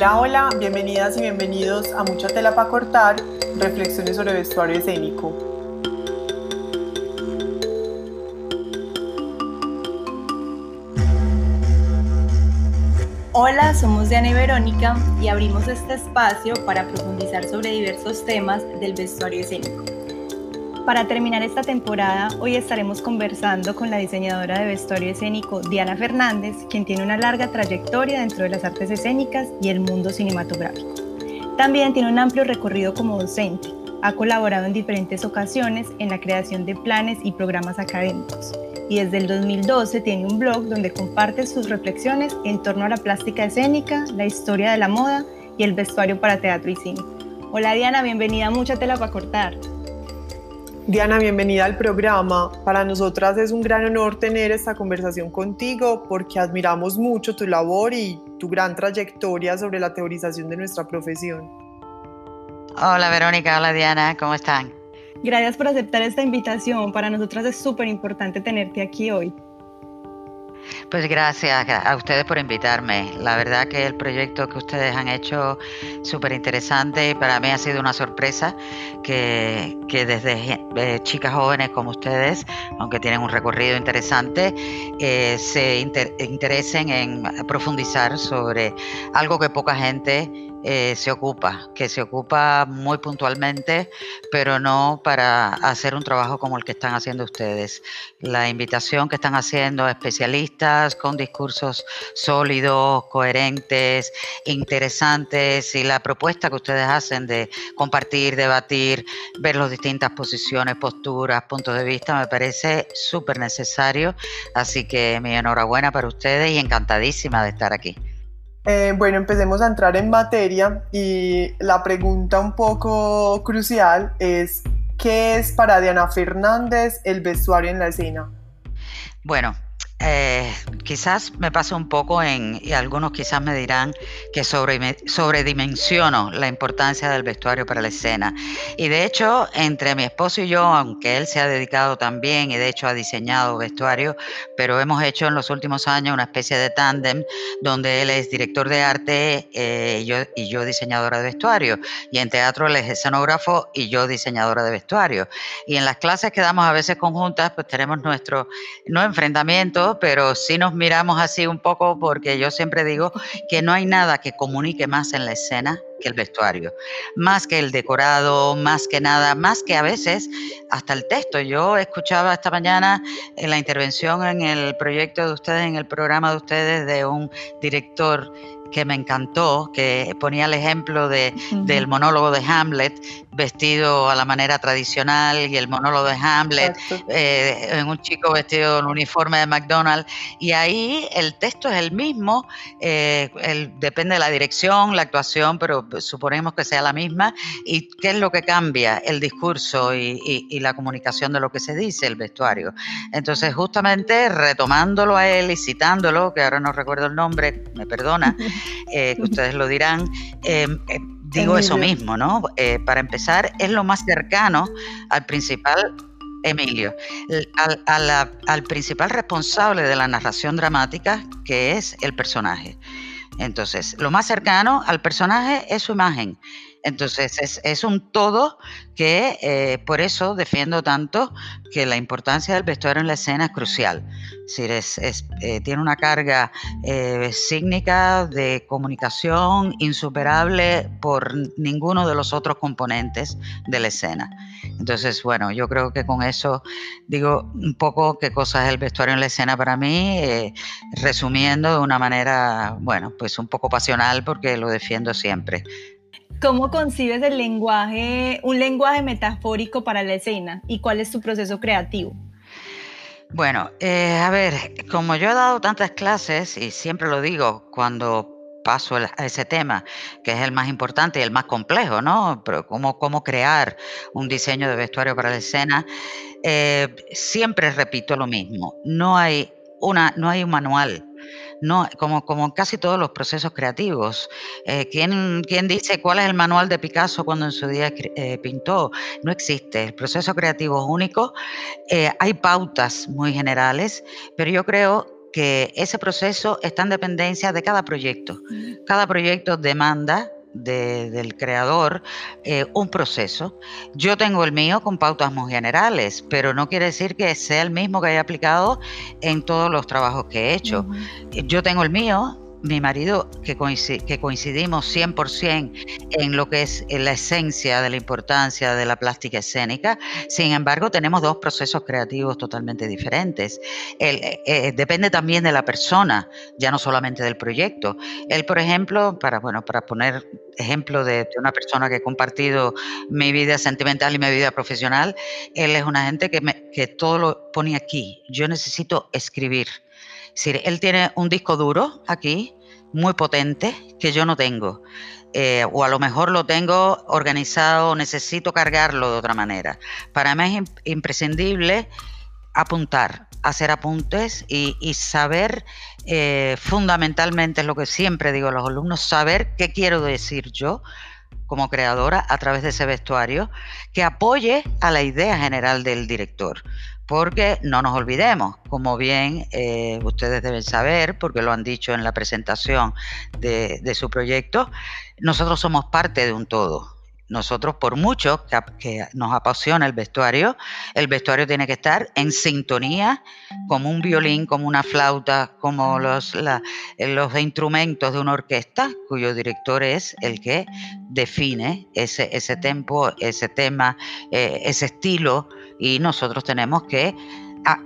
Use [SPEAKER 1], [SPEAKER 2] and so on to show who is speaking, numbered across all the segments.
[SPEAKER 1] Hola, hola, bienvenidas y bienvenidos a Mucha Tela para Cortar, reflexiones sobre vestuario escénico.
[SPEAKER 2] Hola, somos Diana y Verónica y abrimos este espacio para profundizar sobre diversos temas del vestuario escénico. Para terminar esta temporada, hoy estaremos conversando con la diseñadora de vestuario escénico Diana Fernández, quien tiene una larga trayectoria dentro de las artes escénicas y el mundo cinematográfico. También tiene un amplio recorrido como docente. Ha colaborado en diferentes ocasiones en la creación de planes y programas académicos. Y desde el 2012 tiene un blog donde comparte sus reflexiones en torno a la plástica escénica, la historia de la moda y el vestuario para teatro y cine. Hola Diana, bienvenida a Mucha Tela para Cortar.
[SPEAKER 1] Diana, bienvenida al programa. Para nosotras es un gran honor tener esta conversación contigo porque admiramos mucho tu labor y tu gran trayectoria sobre la teorización de nuestra profesión.
[SPEAKER 3] Hola Verónica, hola Diana, ¿cómo están?
[SPEAKER 2] Gracias por aceptar esta invitación. Para nosotras es súper importante tenerte aquí hoy.
[SPEAKER 3] Pues gracias a ustedes por invitarme. La verdad que el proyecto que ustedes han hecho súper interesante y para mí ha sido una sorpresa que, desde eh, chicas jóvenes como ustedes, aunque tienen un recorrido interesante, eh, se interesen en profundizar sobre algo que poca gente eh, se ocupa, que se ocupa muy puntualmente, pero no para hacer un trabajo como el que están haciendo ustedes. La invitación que están haciendo especialistas con discursos sólidos, coherentes, interesantes y la propuesta que ustedes hacen de compartir, debatir, ver las distintas posiciones, posturas, puntos de vista, me parece súper necesario. Así que mi enhorabuena para ustedes y encantadísima de estar aquí.
[SPEAKER 1] Eh, bueno, empecemos a entrar en materia y la pregunta un poco crucial es, ¿qué es para Diana Fernández el vestuario en la escena?
[SPEAKER 3] Bueno, eh, quizás me pasa un poco en, y algunos quizás me dirán que sobre, sobredimensiono la importancia del vestuario para la escena. Y de hecho, entre mi esposo y yo, aunque él se ha dedicado también y de hecho ha diseñado vestuario, pero hemos hecho en los últimos años una especie de tándem donde él es director de arte eh, yo, y yo diseñadora de vestuario. Y en teatro él es escenógrafo y yo diseñadora de vestuario. Y en las clases que damos a veces conjuntas, pues tenemos nuestro, no enfrentamiento, pero sí nos miramos así un poco porque yo siempre digo que no hay nada que comunique más en la escena que el vestuario, más que el decorado, más que nada, más que a veces hasta el texto. Yo escuchaba esta mañana en la intervención en el proyecto de ustedes, en el programa de ustedes, de un director que me encantó, que ponía el ejemplo de, del monólogo de Hamlet vestido a la manera tradicional y el monólogo de Hamlet eh, en un chico vestido en uniforme de McDonald's. Y ahí el texto es el mismo, eh, depende de la dirección, la actuación, pero suponemos que sea la misma. Y qué es lo que cambia el discurso y, la comunicación de lo que se dice, el vestuario. Entonces justamente retomándolo a él y citándolo, que ahora no recuerdo el nombre, me perdona, eh, que ustedes lo dirán, digo eso mismo, ¿no? Eh, para empezar, es lo más cercano al principal, Emilio, al, al principal responsable de la narración dramática, que es el personaje. Entonces, lo más cercano al personaje es su imagen. Entonces, es, un todo que eh, por eso defiendo tanto que la importancia del vestuario en la escena es crucial. Es es, eh, tiene una carga eh, de comunicación insuperable por ninguno de los otros componentes de la escena. Entonces, bueno, yo creo que con eso digo un poco qué cosa es el vestuario en la escena para mí, resumiendo de una manera, bueno, pues un poco pasional porque lo defiendo siempre.
[SPEAKER 2] ¿Cómo concibes el lenguaje, un lenguaje metafórico para la escena y cuál es tu proceso creativo?
[SPEAKER 3] Bueno, eh, a ver, como yo he dado tantas clases y siempre lo digo cuando paso a ese tema, que es el más importante y el más complejo, ¿no? Pero cómo, cómo crear un diseño de vestuario para la escena, eh, siempre repito lo mismo. No hay una, no hay un manual no, como, como casi todos los procesos creativos. Eh, ¿quién, dice cuál es el manual de Picasso cuando en su día eh, pintó? No existe. El proceso creativo es único. Eh, hay pautas muy generales, pero yo creo que ese proceso está en dependencia de cada proyecto. Cada proyecto demanda del creador eh, un proceso. Yo tengo el mío con pautas muy generales, pero no quiere decir que sea el mismo que haya aplicado en todos los trabajos que he hecho. Yo tengo el mío mi marido, que, coincidimos 100% en lo que es la esencia de la importancia de la plástica escénica, sin embargo tenemos dos procesos creativos totalmente diferentes. Eh, eh, depende también de la persona, ya no solamente del proyecto. Él, por ejemplo, para, bueno, para poner ejemplo de, una persona que he compartido mi vida sentimental y mi vida profesional, él es una gente que, que todo lo pone aquí. Yo necesito escribir decir, él tiene un disco duro aquí, muy potente, que yo no tengo. Eh, o a lo mejor lo tengo organizado, necesito cargarlo de otra manera. Para mí es imprescindible apuntar, hacer apuntes y, saber eh, fundamentalmente, es lo que siempre digo a los alumnos, saber qué quiero decir yo como creadora a través de ese vestuario que apoye a la idea general del director porque no nos olvidemos, como bien eh, ustedes deben saber, porque lo han dicho en la presentación de, su proyecto, nosotros somos parte de un todo. Nosotros, por mucho que, nos apasiona el vestuario, el vestuario tiene que estar en sintonía como un violín, como una flauta, como los, instrumentos de una orquesta, cuyo director es el que define ese, ese tempo, ese tema, eh, ese estilo y nosotros tenemos que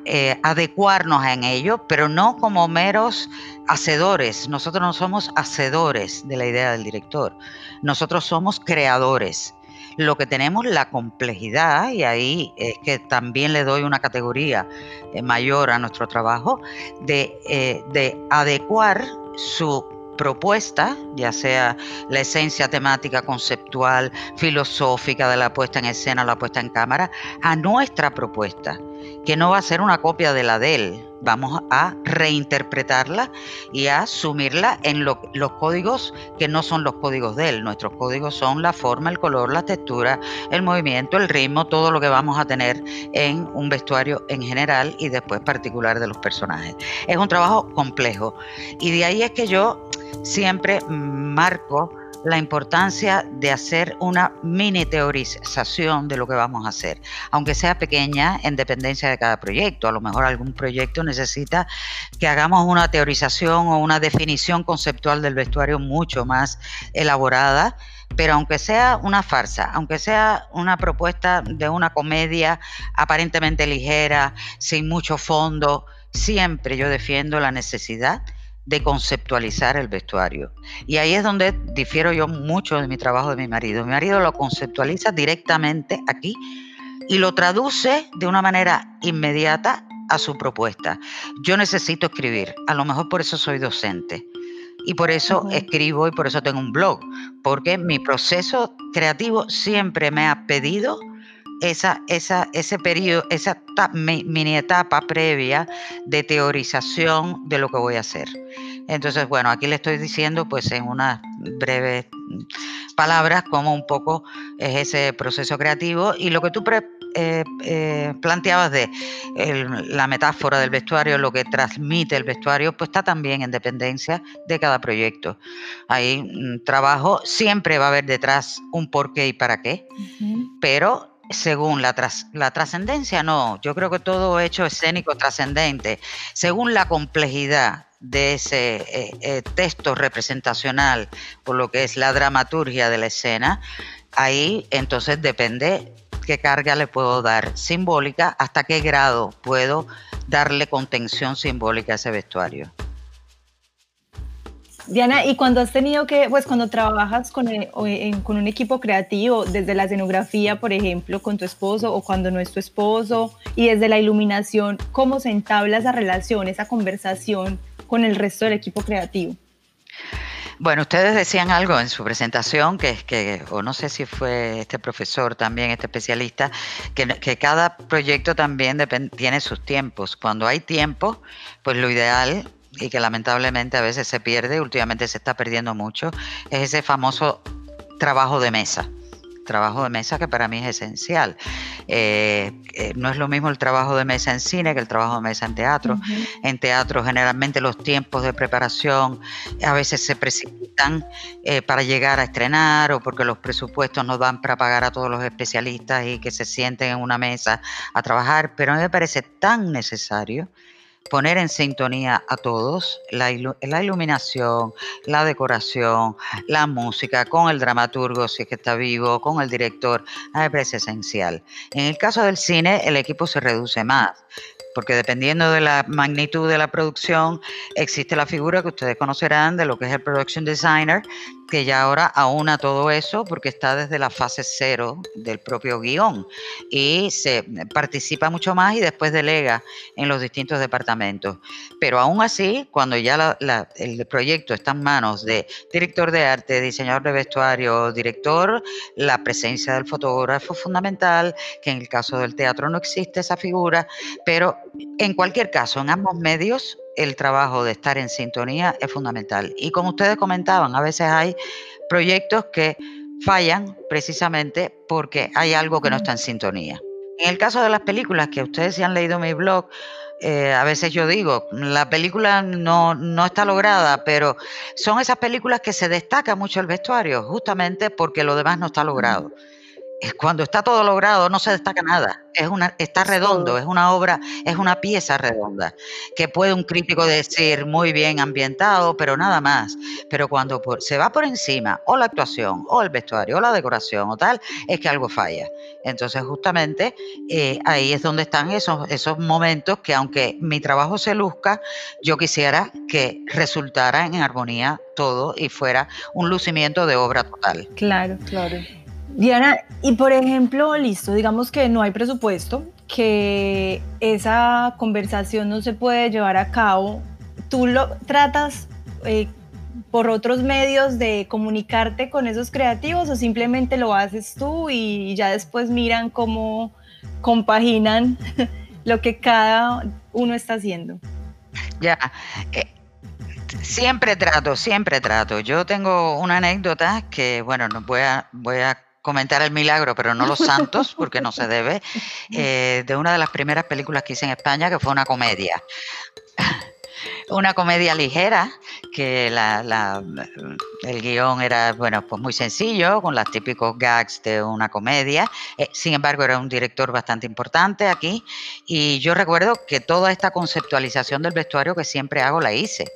[SPEAKER 3] eh, adecuarnos en ello, pero no como meros hacedores. Nosotros no somos hacedores de la idea del director, nosotros somos creadores. Lo que tenemos la complejidad, y ahí es que también le doy una categoría eh, mayor a nuestro trabajo, de, eh, de adecuar su propuesta, ya sea la esencia temática, conceptual, filosófica de la puesta en escena la puesta en cámara, a nuestra propuesta, que no va a ser una copia de la de él. Vamos a reinterpretarla y a asumirla en los códigos que no son los códigos de él. Nuestros códigos son la forma, el color, la textura, el movimiento, el ritmo, todo lo que vamos a tener en un vestuario en general y después particular de los personajes. Es un trabajo complejo y de ahí es que yo siempre marco la importancia de hacer una mini teorización de lo que vamos a hacer, aunque sea pequeña en dependencia de cada proyecto. A lo mejor algún proyecto necesita que hagamos una teorización o una definición conceptual del vestuario mucho más elaborada, pero aunque sea una farsa, aunque sea una propuesta de una comedia aparentemente ligera, sin mucho fondo, siempre yo defiendo la necesidad de conceptualizar el vestuario. Y ahí es donde difiero yo mucho de mi trabajo de mi marido. Mi marido lo conceptualiza directamente aquí y lo traduce de una manera inmediata a su propuesta. Yo necesito escribir, a lo mejor por eso soy docente. Y por eso escribo y por eso tengo un blog, porque mi proceso creativo siempre me ha pedido esa, esa, ese periodo, esa mini etapa previa de teorización de lo que voy a hacer. Entonces, bueno, aquí le estoy diciendo pues en unas breves palabras cómo un poco es ese proceso creativo y lo que tú eh, eh, planteabas de la metáfora del vestuario, lo que transmite el vestuario, pues está también en dependencia de cada proyecto. Hay un trabajo, siempre va a haber detrás un por qué y para qué, pero según la, la trascendencia, no, yo creo que todo hecho escénico trascendente, según la complejidad de ese eh, eh, texto representacional, por lo que es la dramaturgia de la escena, ahí entonces depende qué carga le puedo dar simbólica, hasta qué grado puedo darle contención simbólica a ese vestuario.
[SPEAKER 2] Diana, y cuando has tenido que, pues cuando trabajas con, con, un equipo creativo, desde la escenografía, por ejemplo, con tu esposo o cuando no es tu esposo, y desde la iluminación, ¿cómo se entabla esa relación, esa conversación con el resto del equipo creativo?
[SPEAKER 3] Bueno, ustedes decían algo en su presentación, que es que, o no sé si fue este profesor también, este especialista, que, que cada proyecto también tiene sus tiempos. Cuando hay tiempo, pues lo ideal y que lamentablemente a veces se pierde, últimamente se está perdiendo mucho, es ese famoso trabajo de mesa trabajo de mesa que para mí es esencial. Eh, eh, no es lo mismo el trabajo de mesa en cine que el trabajo de mesa en teatro. En teatro generalmente los tiempos de preparación a veces se precipitan eh, para llegar a estrenar o porque los presupuestos no dan para pagar a todos los especialistas y que se sienten en una mesa a trabajar, pero a mí me parece tan necesario poner en sintonía a todos, la, iluminación, la decoración, la música, con el dramaturgo si es que está vivo, con el director, me parece esencial. En el caso del cine, el equipo se reduce más porque dependiendo de la magnitud de la producción, existe la figura que ustedes conocerán de lo que es el production designer, que ya ahora aúna todo eso porque está desde la fase cero del propio guion y se participa mucho más y después delega en los distintos departamentos. Pero aún así, cuando ya el proyecto está en manos de director de arte, diseñador de vestuario, director, la presencia del fotógrafo es fundamental, que en el caso del teatro no existe esa figura, pero en cualquier caso, en ambos medios el trabajo de estar en sintonía es fundamental. Y como ustedes comentaban, a veces hay proyectos que fallan precisamente porque hay algo que no está en sintonía. En el caso de las películas, que ustedes han leído mi blog, eh, a veces yo digo, la película no, no, está lograda, pero son esas películas que se destaca mucho el vestuario, justamente porque lo demás no está logrado cuando está todo logrado no se destaca nada, es una, está redondo, es una obra, es una pieza redonda, que puede un crítico decir muy bien ambientado, pero nada más. Pero cuando se va por encima, o la actuación, o el vestuario, o la decoración, o tal, es que algo falla. Entonces, justamente eh, ahí es donde están esos, esos momentos que aunque mi trabajo se luzca, yo quisiera que resultara en armonía todo y fuera un lucimiento de obra total.
[SPEAKER 2] Claro, claro. Diana, y por ejemplo, listo, digamos que no hay presupuesto, que esa conversación no se puede llevar a cabo, ¿tú lo tratas eh, por otros medios de comunicarte con esos creativos o simplemente lo haces tú y ya después miran cómo compaginan lo que cada uno está haciendo?
[SPEAKER 3] Ya, eh, siempre trato, siempre trato. Yo tengo una anécdota que, bueno, no voy a, voy a comentar el milagro, pero no los santos, porque no se debe, eh, de una de las primeras películas que hice en España, que fue una comedia. Una comedia ligera, que la, el guion era, bueno, pues muy sencillo, con los típicos gags de una comedia. Eh, sin embargo, era un director bastante importante aquí. Y yo recuerdo que toda esta conceptualización del vestuario que siempre hago la hice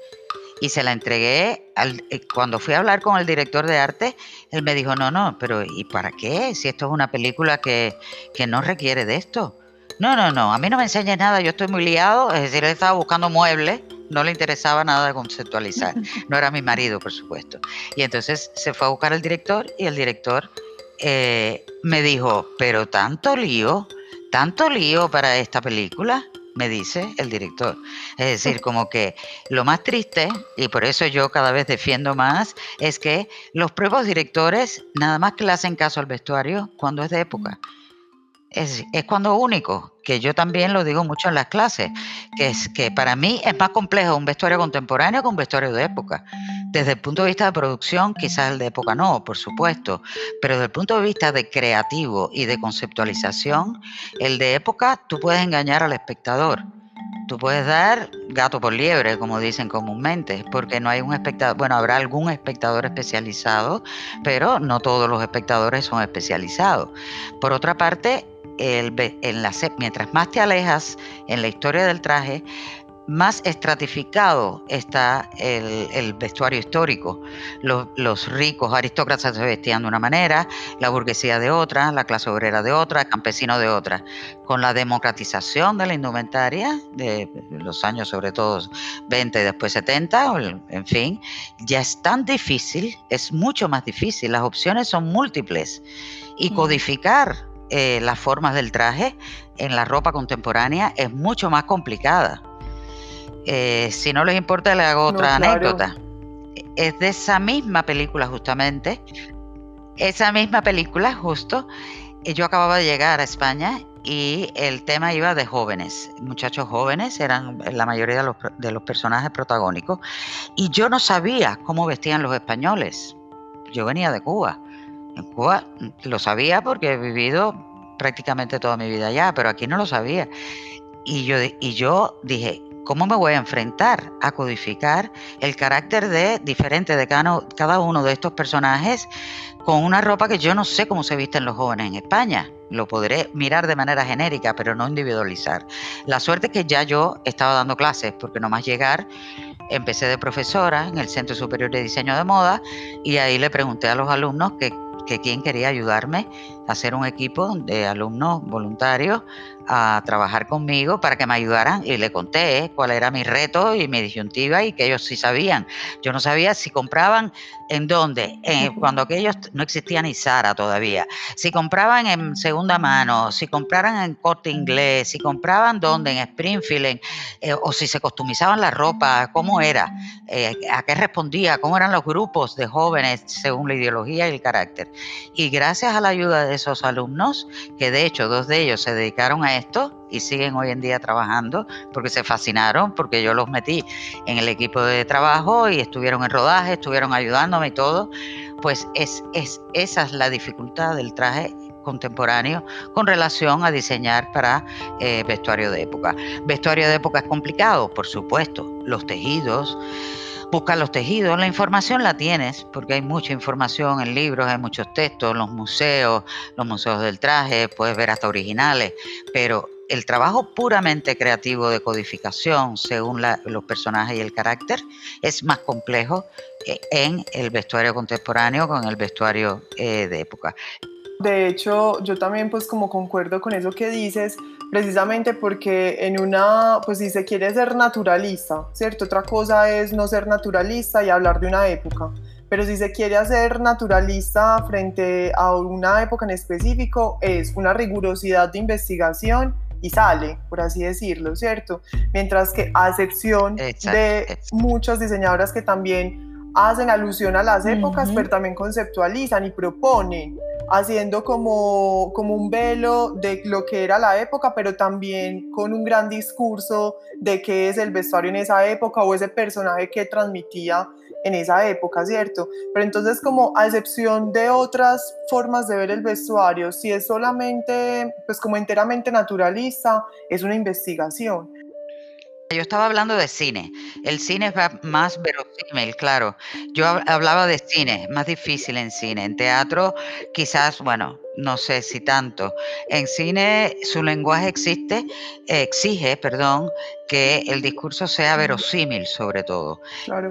[SPEAKER 3] y se la entregué al, eh, cuando fui a hablar con el director de arte, él me dijo, no, no, pero ¿y para qué? Si esto es una película que, que no requiere de esto. No, no, no, a mí no me enseñes nada, yo estoy muy liado, es decir, él estaba buscando muebles, no le interesaba nada conceptualizar, no era mi marido, por supuesto. Y entonces se fue a buscar al director y el director eh, me dijo, pero tanto lío, tanto lío para esta película me dice el director. Es decir, como que lo más triste, y por eso yo cada vez defiendo más, es que los propios directores nada más que le hacen caso al vestuario cuando es de época. Es, es, cuando único, que yo también lo digo mucho en las clases, que es que para mí es más complejo un vestuario contemporáneo que un vestuario de época. Desde el punto de vista de producción, quizás el de época no, por supuesto, pero desde el punto de vista de creativo y de conceptualización, el de época tú puedes engañar al espectador. Tú puedes dar gato por liebre, como dicen comúnmente, porque no hay un espectador, bueno, habrá algún espectador especializado, pero no todos los espectadores son especializados. Por otra parte, el, en la, mientras más te alejas en la historia del traje, más estratificado está el, vestuario histórico. Los, ricos aristócratas se vestían de una manera, la burguesía de otra, la clase obrera de otra, el campesino de otra. Con la democratización de la indumentaria, de los años sobre todo 20 y después 70, en fin, ya es tan difícil, es mucho más difícil, las opciones son múltiples. Y mm. codificar eh, las formas del traje en la ropa contemporánea es mucho más complicada. Eh, si no les importa, le hago otra anécdota. Es de esa misma película justamente. Esa misma película justo. Eh, yo acababa de llegar a España y el tema iba de jóvenes, muchachos jóvenes, eran la mayoría de los, de los personajes protagónicos. Y yo no sabía cómo vestían los españoles. Yo venía de Cuba. En Cuba lo sabía porque he vivido prácticamente toda mi vida allá, pero aquí no lo sabía. Y yo, y yo dije, ¿cómo me voy a enfrentar a codificar el carácter de diferente de cada, uno de estos personajes con una ropa que yo no sé cómo se visten los jóvenes en España? Lo podré mirar de manera genérica, pero no individualizar. La suerte es que ya yo estaba dando clases, porque nomás llegar, empecé de profesora en el Centro Superior de Diseño de Moda y ahí le pregunté a los alumnos que, que quién quería ayudarme a hacer un equipo de alumnos voluntarios a trabajar conmigo para que me ayudaran y le conté cuál era mi reto y mi disyuntiva y que ellos sí sabían. Yo no sabía si compraban en dónde, cuando aquellos no existía ni Sara todavía, si compraban en segunda mano, si compraran en corte inglés, si compraban dónde, en Springfield, eh, o si se customizaban la ropa, cómo era, eh, a qué respondía, cómo eran los grupos de jóvenes según la ideología y el carácter. Y gracias a la ayuda de esos alumnos, que de hecho dos de ellos se dedicaron a y siguen hoy en día trabajando porque se fascinaron, porque yo los metí en el equipo de trabajo y estuvieron en rodaje, estuvieron ayudándome y todo, pues es, es, esa es la dificultad del traje contemporáneo con relación a diseñar para eh, vestuario de época. Vestuario de época es complicado, por supuesto, los tejidos, buscar los tejidos. La información la tienes, porque hay mucha información en libros, hay muchos textos, los museos, los museos del traje, puedes ver hasta originales, pero el trabajo puramente creativo de codificación según los personajes y el carácter es más complejo eh, en el vestuario contemporáneo con el vestuario eh, de época.
[SPEAKER 1] De hecho, yo también pues como concuerdo con eso que dices, precisamente porque en una, pues si se quiere ser naturalista, ¿cierto? Otra cosa es no ser naturalista y hablar de una época, pero si se quiere hacer naturalista frente a una época en específico, es una rigurosidad de investigación y sale, por así decirlo, ¿cierto? Mientras que a excepción de muchas diseñadoras que también hacen alusión a las épocas, pero también conceptualizan y proponen haciendo como, como un velo de lo que era la época, pero también con un gran discurso de qué es el vestuario en esa época o ese personaje que transmitía en esa época, ¿cierto? Pero entonces como a excepción de otras formas de ver el vestuario, si es solamente, pues como enteramente naturalista, es una investigación.
[SPEAKER 3] Yo estaba hablando de cine. El cine es más verosímil, claro. Yo hablaba de cine, más difícil en cine. En teatro, quizás, bueno, no sé si tanto. En cine, su lenguaje existe, exige, perdón, que el discurso sea verosímil, sobre todo.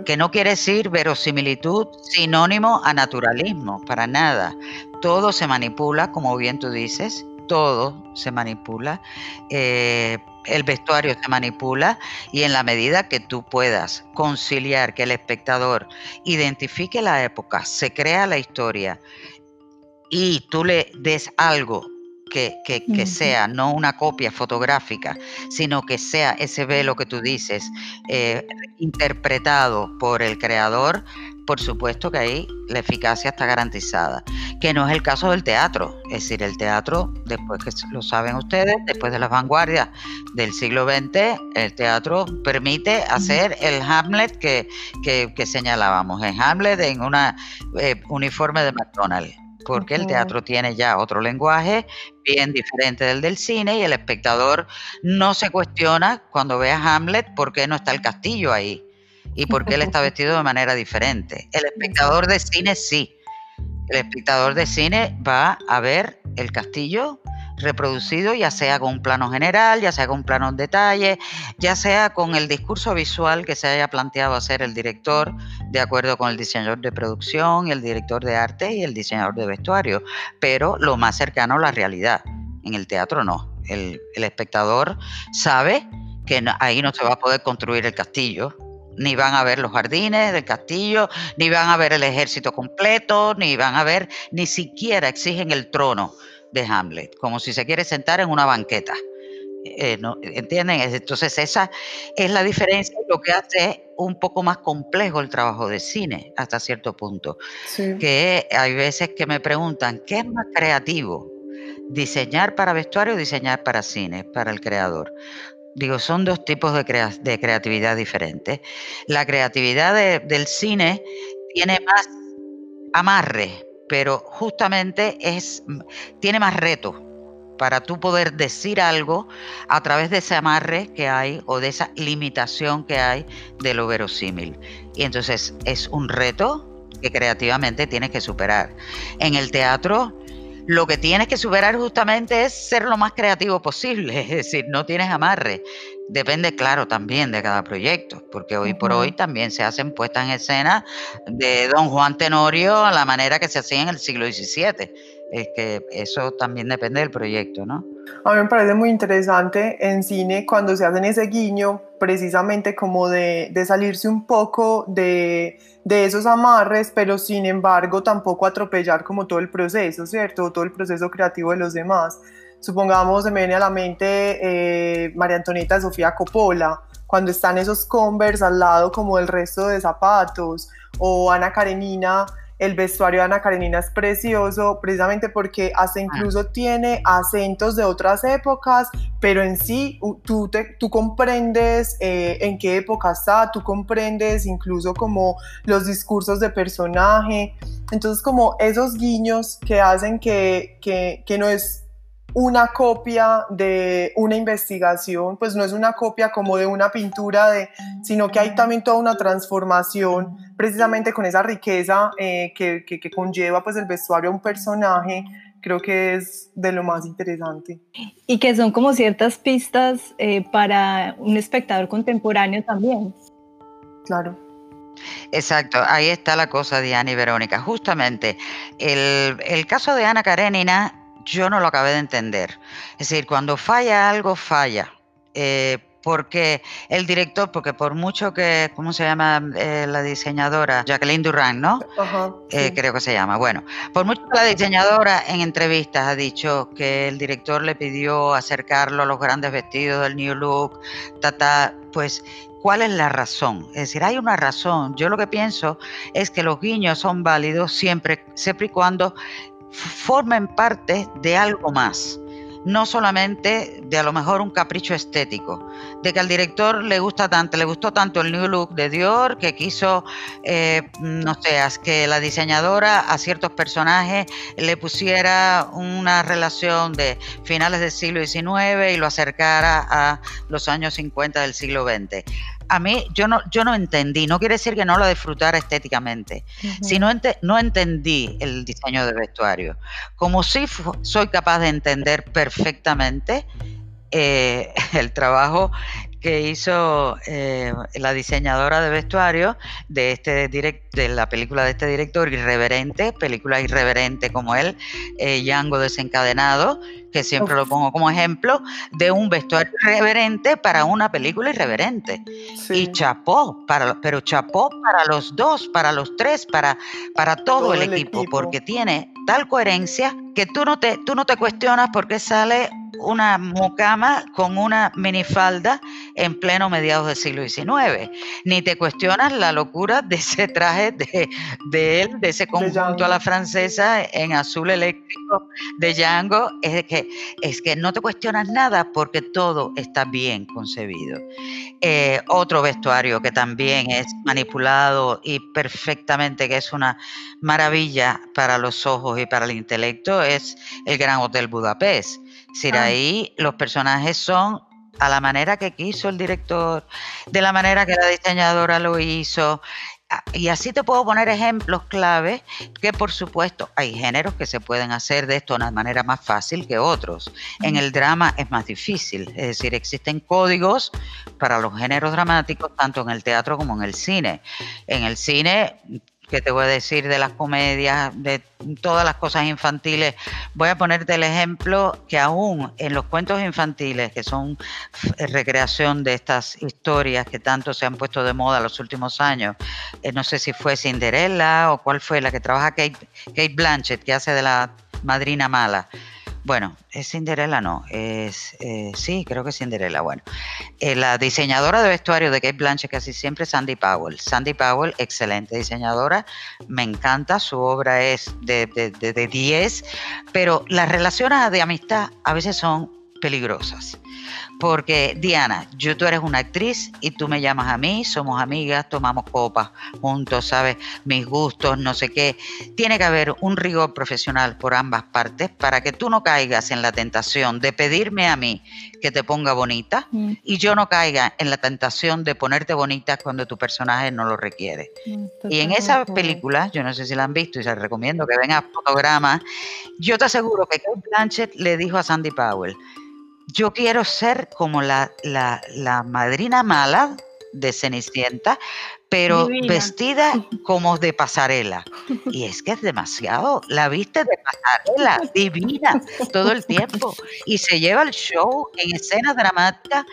[SPEAKER 3] Que no quiere decir verosimilitud sinónimo a naturalismo, para nada. Todo se manipula, como bien tú dices, todo se manipula. Eh, el vestuario se manipula y en la medida que tú puedas conciliar que el espectador identifique la época, se crea la historia y tú le des algo que, sea no una copia fotográfica, sino que sea ese velo que tú dices eh, interpretado por el creador, por supuesto que ahí la eficacia está garantizada, que no es el caso del teatro. Es decir, el teatro, después que lo saben ustedes, después de las vanguardias del siglo XX, el teatro permite hacer el Hamlet que, señalábamos, el Hamlet en un eh, uniforme de McDonald's porque el teatro tiene ya otro lenguaje bien diferente del del cine y el espectador no se cuestiona cuando ve a Hamlet por qué no está el castillo ahí y por qué él está vestido de manera diferente. El espectador de cine sí. El espectador de cine va a ver el castillo reproducido, ya sea con un plano general, ya sea con un plano en detalle, ya sea con el discurso visual que se haya planteado hacer el director, de acuerdo con el diseñador de producción, el director de arte y el diseñador de vestuario, pero lo más cercano a la realidad. En el teatro no. El, espectador sabe que ahí no se va a poder construir el castillo, ni van a ver los jardines del castillo, ni van a ver el ejército completo, ni van a ver, ni siquiera exigen el trono de Hamlet, como si se quiere sentar en una banqueta. Eh, no, ¿Entienden? Entonces esa es la diferencia, lo que hace un poco más complejo el trabajo de cine hasta cierto punto. Que hay veces que me preguntan, ¿qué es más creativo? ¿Diseñar para vestuario o diseñar para cine, para el creador? Digo, son dos tipos de, creatividad diferentes. La creatividad del cine tiene más amarre, pero justamente es, tiene más reto para tú poder decir algo a través de ese amarre que hay o de esa limitación que hay de lo verosímil. Y entonces es un reto que creativamente tienes que superar. En el teatro lo que tienes que superar justamente es ser lo más creativo posible, es decir, no tienes amarre. Depende, claro, también de cada proyecto, porque hoy por hoy también se hacen puestas en escena de Don Juan Tenorio a la manera que se hacía en el siglo XVII. Es que eso también depende del proyecto, ¿no?
[SPEAKER 1] A mí me parece muy interesante en cine cuando se hacen ese guiño, precisamente como de, de salirse un poco de, de, esos amarres, pero sin embargo tampoco atropellar como todo el proceso, ¿cierto? Todo el proceso creativo de los demás. Supongamos, se me viene a la mente eh, María Antonieta Sofía Coppola, cuando están esos Converse al lado como el resto de zapatos, o Ana Karenina el vestuario de Ana Karenina es precioso precisamente porque hasta ah. incluso tiene acentos de otras épocas, pero en sí tú, tú comprendes eh, en qué época está, tú comprendes incluso como los discursos de personaje. Entonces como esos guiños que hacen que, que, que no es una copia de una investigación, pues no es una copia como de una pintura, de, sino que hay también toda una transformación precisamente con esa riqueza eh, que, que, conlleva pues el vestuario a un personaje, creo que es de lo más interesante.
[SPEAKER 2] Y que son como ciertas pistas eh, para un espectador contemporáneo también.
[SPEAKER 1] Claro.
[SPEAKER 3] Exacto, ahí está la cosa, Diana y Verónica. Justamente, el, el caso de Ana Karenina yo no lo acabé de entender. Es decir, cuando falla algo, falla. Eh, porque el director, porque por mucho que, ¿cómo se llama eh, la diseñadora? Jacqueline Durán, ¿no? Eh, creo que se llama. Bueno, por mucho que la diseñadora en entrevistas ha dicho que el director le pidió acercarlo a los grandes vestidos del New Look, ta, pues ¿Cuál es la razón? Es decir, hay una razón. Yo lo que pienso es que los guiños son válidos siempre, siempre y cuando formen parte de algo más, no solamente de a lo mejor un capricho estético, de que al director le gusta tanto, le gustó tanto el new look de Dior que quiso, eh, no sé, que la diseñadora a ciertos personajes le pusiera una relación de finales del siglo XIX y lo acercara a los años 50 del siglo XX a mí yo no, yo no entendí, no quiere decir que no lo disfrutara estéticamente, sino no entendí el diseño del vestuario. Como sí soy capaz de entender perfectamente eh, el trabajo que hizo eh, la diseñadora de vestuario de este de la película de este director irreverente, película irreverente como él, eh, Django desencadenado, que siempre lo pongo como ejemplo de un vestuario irreverente para una película irreverente. Y chapó, para, pero chapó para los dos, para los tres, para, para todo, el, equipo, porque tiene tal coherencia que tú no te, tú no te cuestionas por qué sale una mucama con una minifalda en pleno mediados del siglo XIX. Ni te cuestionas la locura de ese traje de, de él, de ese conjunto a la francesa en azul eléctrico de Django. Es que, es que no te cuestionas nada porque todo está bien concebido. Eh, otro vestuario que también es manipulado y perfectamente, que es una maravilla para los ojos y para el intelecto, es el Gran Hotel Budapest decir, ah. ahí los personajes son a la manera que quiso el director, de la manera que la diseñadora lo hizo. Y así te puedo poner ejemplos clave que por supuesto hay géneros que se pueden hacer de esto de una manera más fácil que otros. En el drama es más difícil, es decir, existen códigos para los géneros dramáticos tanto en el teatro como en el cine. En el cine que te voy a decir de las comedias, de todas las cosas infantiles. Voy a ponerte el ejemplo que aún en los cuentos infantiles, que son recreación de estas historias que tanto se han puesto de moda los últimos años, eh, no sé si fue Cinderella o cuál fue la que trabaja Kate, Kate Blanchett, que hace de la madrina mala. Bueno, es Cinderella, no, es, eh, sí, creo que es Cinderella. Bueno, eh, la diseñadora de vestuario de Kate Blanchett casi siempre es Sandy Powell. Sandy Powell, excelente diseñadora, me encanta, su obra es de 10, pero las relaciones de amistad a veces son peligrosas. Porque Diana, yo tú eres una actriz y tú me llamas a mí, somos amigas, tomamos copas juntos, ¿sabes? Mis gustos, no sé qué. Tiene que haber un rigor profesional por ambas partes para que tú no caigas en la tentación de pedirme a mí que te ponga bonita mm. y yo no caiga en la tentación de ponerte bonita cuando tu personaje no lo requiere. Mm, y en esa película, yo no sé si la han visto y se recomiendo que venga fotogramas, yo te aseguro que Kate Blanchett le dijo a Sandy Powell, yo quiero ser como la, la, madrina mala de Cenicienta, pero vestida como de pasarela. Y es que es demasiado. La viste de pasarela, divina, todo el tiempo. Y se lleva el show en escenas dramáticas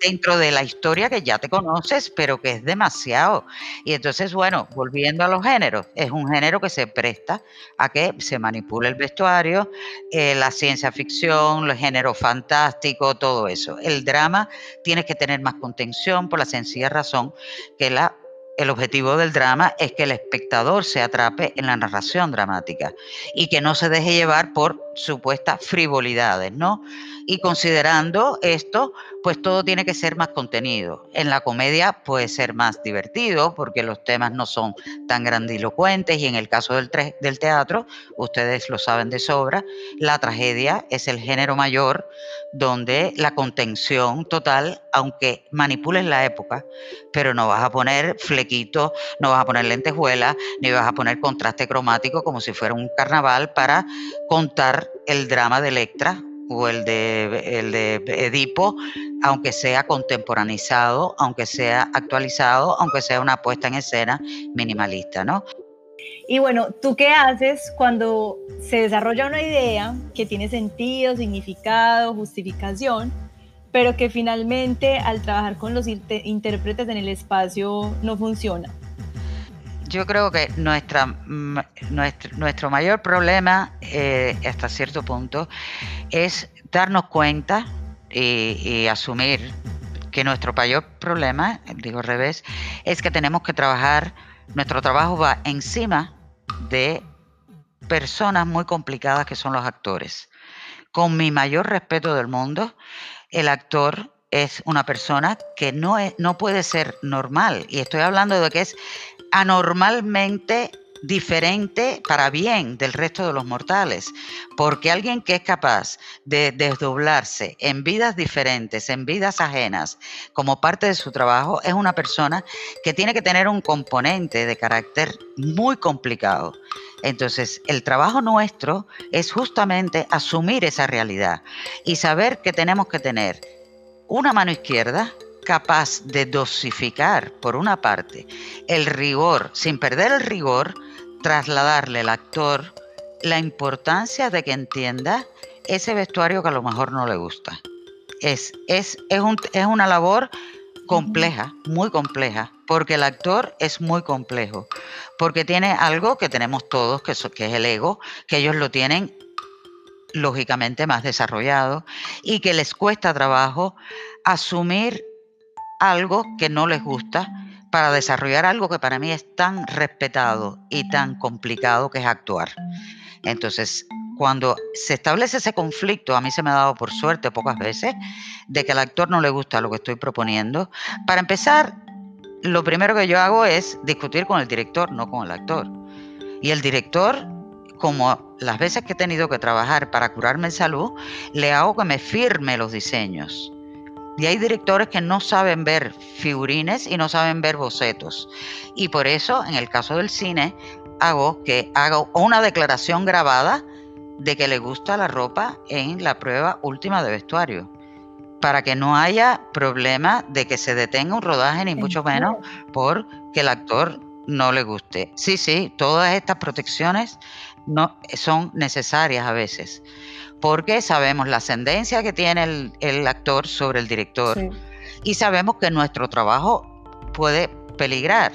[SPEAKER 3] dentro de la historia que ya te conoces, pero que es demasiado. Y entonces, bueno, volviendo a los géneros, es un género que se presta a que se manipule el vestuario, eh, la ciencia ficción, el género fantástico, todo eso. El drama tiene que tener más contención por la sencilla razón que la el objetivo del drama es que el espectador se atrape en la narración dramática y que no se deje llevar por supuestas frivolidades, ¿no? Y considerando esto, pues todo tiene que ser más contenido. En la comedia puede ser más divertido porque los temas no son tan grandilocuentes y en el caso del, del teatro, ustedes lo saben de sobra, la tragedia es el género mayor donde la contención total, aunque manipules la época, pero no vas a poner flequitos, no vas a poner lentejuelas, ni vas a poner contraste cromático como si fuera un carnaval para contar el drama de Electra o el de, el de Edipo, aunque sea contemporanizado, aunque sea actualizado, aunque sea una puesta en escena minimalista, ¿no?
[SPEAKER 2] Y bueno, ¿tú qué haces cuando se desarrolla una idea que tiene sentido, significado, justificación, pero que finalmente al trabajar con los intérpretes en el espacio no funciona?
[SPEAKER 3] Yo creo que nuestra, nuestro, nuestro mayor problema eh, hasta cierto punto es darnos cuenta y, asumir que nuestro mayor problema, digo al revés, es que tenemos que trabajar, nuestro trabajo va encima de personas muy complicadas que son los actores. Con mi mayor respeto del mundo, el actor es una persona que no, es, no puede ser normal. Y estoy hablando de que es anormalmente diferente para bien del resto de los mortales, porque alguien que es capaz de desdoblarse en vidas diferentes, en vidas ajenas, como parte de su trabajo, es una persona que tiene que tener un componente de carácter muy complicado. Entonces, el trabajo nuestro es justamente asumir esa realidad y saber que tenemos que tener una mano izquierda capaz de dosificar, por una parte, el rigor, sin perder el rigor, trasladarle al actor la importancia de que entienda ese vestuario que a lo mejor no le gusta. Es, es, es, es una labor compleja, muy compleja, porque el actor es muy complejo, porque tiene algo que tenemos todos, que, que es el ego, que ellos lo tienen lógicamente más desarrollado y que les cuesta trabajo asumir algo que no les gusta para desarrollar algo que para mí es tan respetado y tan complicado que es actuar. Entonces, cuando se establece ese conflicto, a mí se me ha dado por suerte pocas veces, de que al actor no le gusta lo que estoy proponiendo, para empezar, lo primero que yo hago es discutir con el director, no con el actor. Y el director, como las veces que he tenido que trabajar para curarme en salud, le hago que me firme los diseños y hay directores que no saben ver figurines y no saben ver bocetos. Y por eso, en el caso del cine, hago que hago una declaración grabada de que le gusta la ropa en la prueba última de vestuario. Para que no haya problema de que se detenga un rodaje, ni mucho menos porque el actor no le guste. Sí, sí, todas estas protecciones no, son necesarias a veces porque sabemos la ascendencia que tiene el, actor sobre el director y sabemos que nuestro trabajo puede peligrar.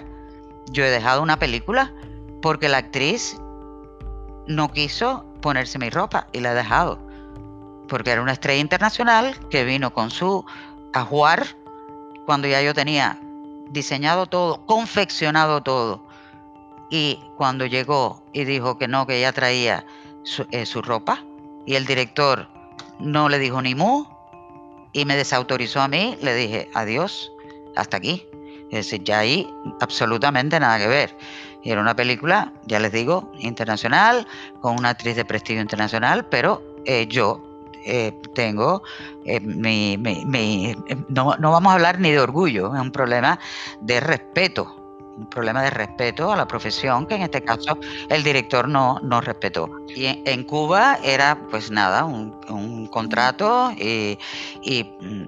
[SPEAKER 3] Yo he dejado una película porque la actriz no quiso ponerse mi ropa y la he dejado. Porque era una estrella internacional que vino con su ajuar cuando ya yo tenía diseñado todo, confeccionado todo. Y cuando llegó y dijo que no, que ella traía su, eh, su ropa, y el director no le dijo ni mu, y me desautorizó a mí, le dije, adiós, hasta aquí. Es decir, ya ahí absolutamente nada que ver. Y era una película, ya les digo, internacional, con una actriz de prestigio internacional, pero eh, yo eh, tengo eh, mi, no, no vamos a hablar ni de orgullo, es un problema de respeto un problema de respeto a la profesión que en este caso el director no, no respetó. Y en, Cuba era pues nada, un, contrato y,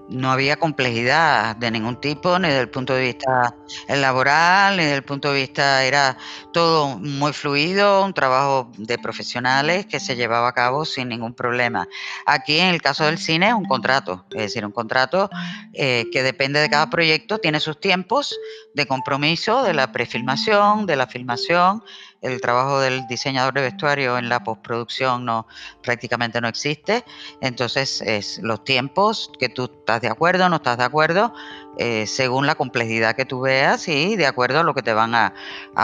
[SPEAKER 3] no había complejidad de ningún tipo, ni desde el punto de vista laboral, ni desde el punto de vista, era todo muy fluido, un trabajo de profesionales que se llevaba a cabo sin ningún problema. Aquí en el caso del cine es un contrato, es decir, un contrato eh, que depende de cada proyecto, tiene sus tiempos de compromiso, de la prefilmación, de la filmación, el trabajo del diseñador de vestuario en la postproducción no prácticamente no existe. Entonces, es los tiempos que tú estás de acuerdo, no estás de acuerdo, eh, según la complejidad que tú veas y de acuerdo a lo que te van a,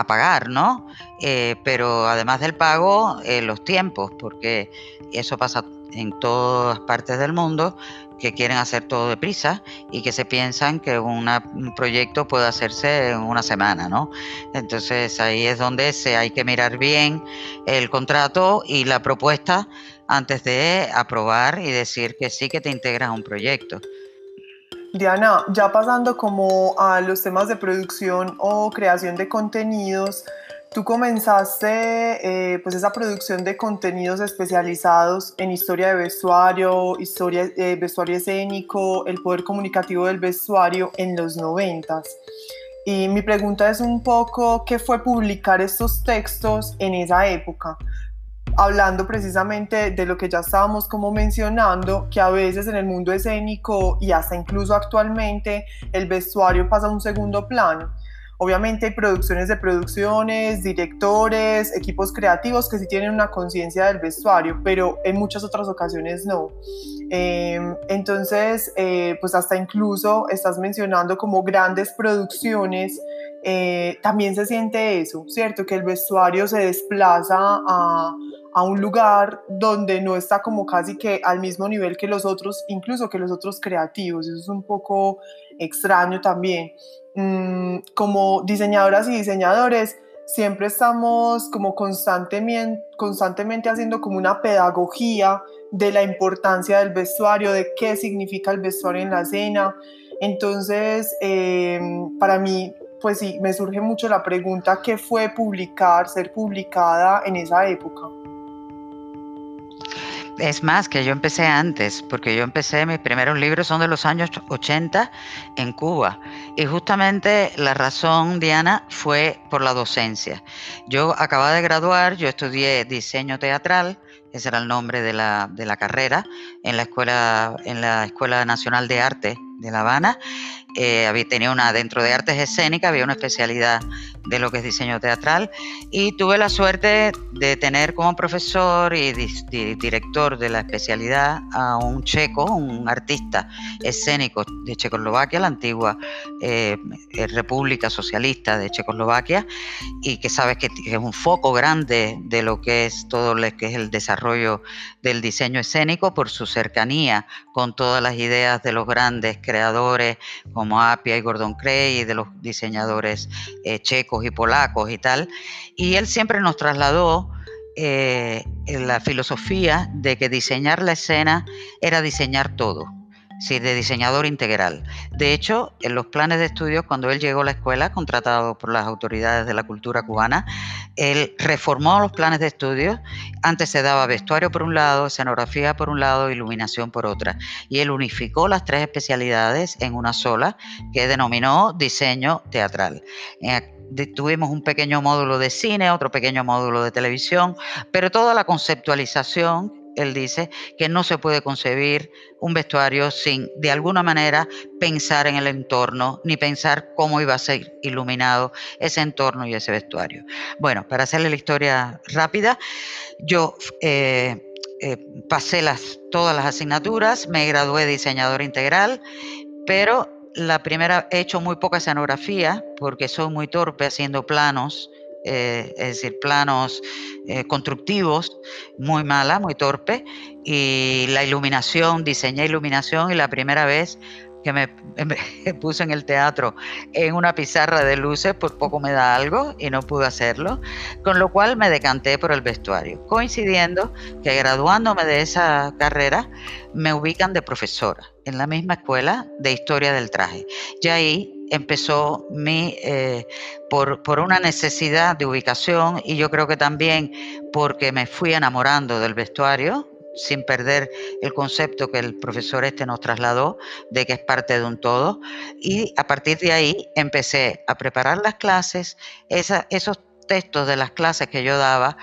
[SPEAKER 3] pagar, ¿no? Eh, pero además del pago, eh, los tiempos, porque eso pasa en todas partes del mundo, que quieren hacer todo deprisa y que se piensan que un proyecto puede hacerse en una semana, ¿no? Entonces ahí es donde se hay que mirar bien el contrato y la propuesta antes de aprobar y decir que sí que te integras a un proyecto.
[SPEAKER 1] Diana, ya pasando como a los temas de producción o creación de contenidos, Tú comenzaste eh, pues esa producción de contenidos especializados en historia de vestuario, historia, eh, vestuario escénico, el poder comunicativo del vestuario en los noventas. Y mi pregunta es un poco, ¿qué fue publicar estos textos en esa época? Hablando precisamente de lo que ya estábamos como mencionando, que a veces en el mundo escénico y hasta incluso actualmente el vestuario pasa a un segundo plano Obviamente hay producciones de producciones, directores, equipos creativos que sí tienen una conciencia del vestuario, pero en muchas otras ocasiones no. Em, entonces, eh, pues hasta incluso estás mencionando como grandes producciones, eh, también se siente eso, ¿cierto? Que el vestuario se desplaza a, a un lugar donde no está como casi que al mismo nivel que los otros, incluso que los otros creativos. Eso es un poco extraño también. Mm, como diseñadoras y diseñadores, siempre estamos como constantemente, constantemente haciendo como una pedagogía de la importancia del vestuario, de qué significa el vestuario en la escena. Entonces, em, para mí, pues sí, me surge mucho la pregunta, ¿qué fue publicar, ser publicada en esa época?
[SPEAKER 3] Es más, que yo empecé antes, porque yo empecé, mis primeros libros son de los años 80 en Cuba. Y justamente la razón, Diana, fue por la docencia. Yo acababa de graduar, yo estudié diseño teatral, ese era el nombre de la, de la carrera, en la, escuela, en la Escuela Nacional de Arte de La Habana. Eh, había, tenía una, dentro de artes escénicas, había una especialidad de lo que es diseño teatral y tuve la suerte de tener como profesor y director de la especialidad a un checo, un artista escénico de Checoslovaquia, la antigua eh, República Socialista de Checoslovaquia, y que sabes que es un foco grande de lo que es todo lo que es el desarrollo del diseño escénico por su cercanía con todas las ideas de los grandes creadores como Apia y Gordon Cray de los diseñadores eh, checos y polacos y tal. Y él siempre nos trasladó eh, la filosofía de que diseñar la escena era diseñar todo sí, de diseñador integral. De hecho, en los planes de estudios, cuando él llegó a la escuela, contratado por las autoridades de la cultura cubana, él reformó los planes de estudios. Antes se daba vestuario por un lado, escenografía por un lado, iluminación por otra. Y él unificó las tres especialidades en una sola, que denominó diseño teatral. tuvimos un pequeño módulo de cine, otro pequeño módulo de televisión, pero toda la conceptualización él dice que no se puede concebir un vestuario sin, de alguna manera, pensar en el entorno, ni pensar cómo iba a ser iluminado ese entorno y ese vestuario. Bueno, para hacerle la historia rápida, yo eh, eh, pasé las, todas las asignaturas, me gradué de diseñador integral, pero la primera he hecho muy poca escenografía porque soy muy torpe haciendo planos eh, es decir, planos eh, constructivos, muy mala, muy torpe, y la iluminación, diseñé iluminación y la primera vez que me, puse en el teatro en una pizarra de luces, por poco me da algo y no pude hacerlo, con lo cual me decanté por el vestuario, coincidiendo que graduándome de esa carrera me ubican de profesora en la misma escuela de historia del traje. Y ahí empezó mi, eh, por, por, una necesidad de ubicación y yo creo que también porque me fui enamorando del vestuario, sin perder el concepto que el profesor este nos trasladó de que es parte de un todo. Y a partir de ahí empecé a preparar las clases, esos textos de las clases que yo daba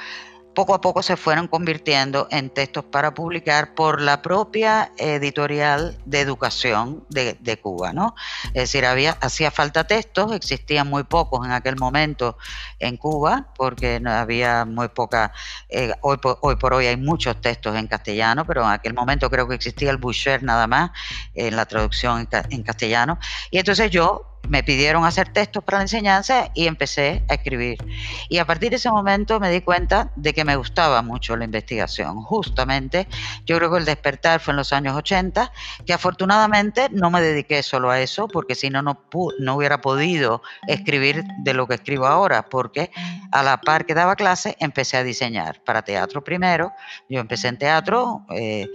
[SPEAKER 3] poco a poco se fueron convirtiendo en textos para publicar por la propia editorial de educación de, Cuba, ¿no? Es decir, había, hacía falta textos, existían muy pocos en aquel momento en Cuba, porque había muy poca, eh, hoy, por, hoy por hoy hay muchos textos en castellano, pero en aquel momento creo que existía el Boucher nada más, en la traducción en castellano, y entonces yo me pidieron hacer textos para la enseñanza y empecé a escribir. Y a partir de ese momento me di cuenta de que me gustaba mucho la investigación. Justamente, yo creo que el despertar fue en los años 80, que afortunadamente no me dediqué solo a eso, porque si no, no, hubiera podido escribir de lo que escribo ahora, porque a la par que daba clase empecé a diseñar para teatro primero. Yo empecé en teatro. Eh,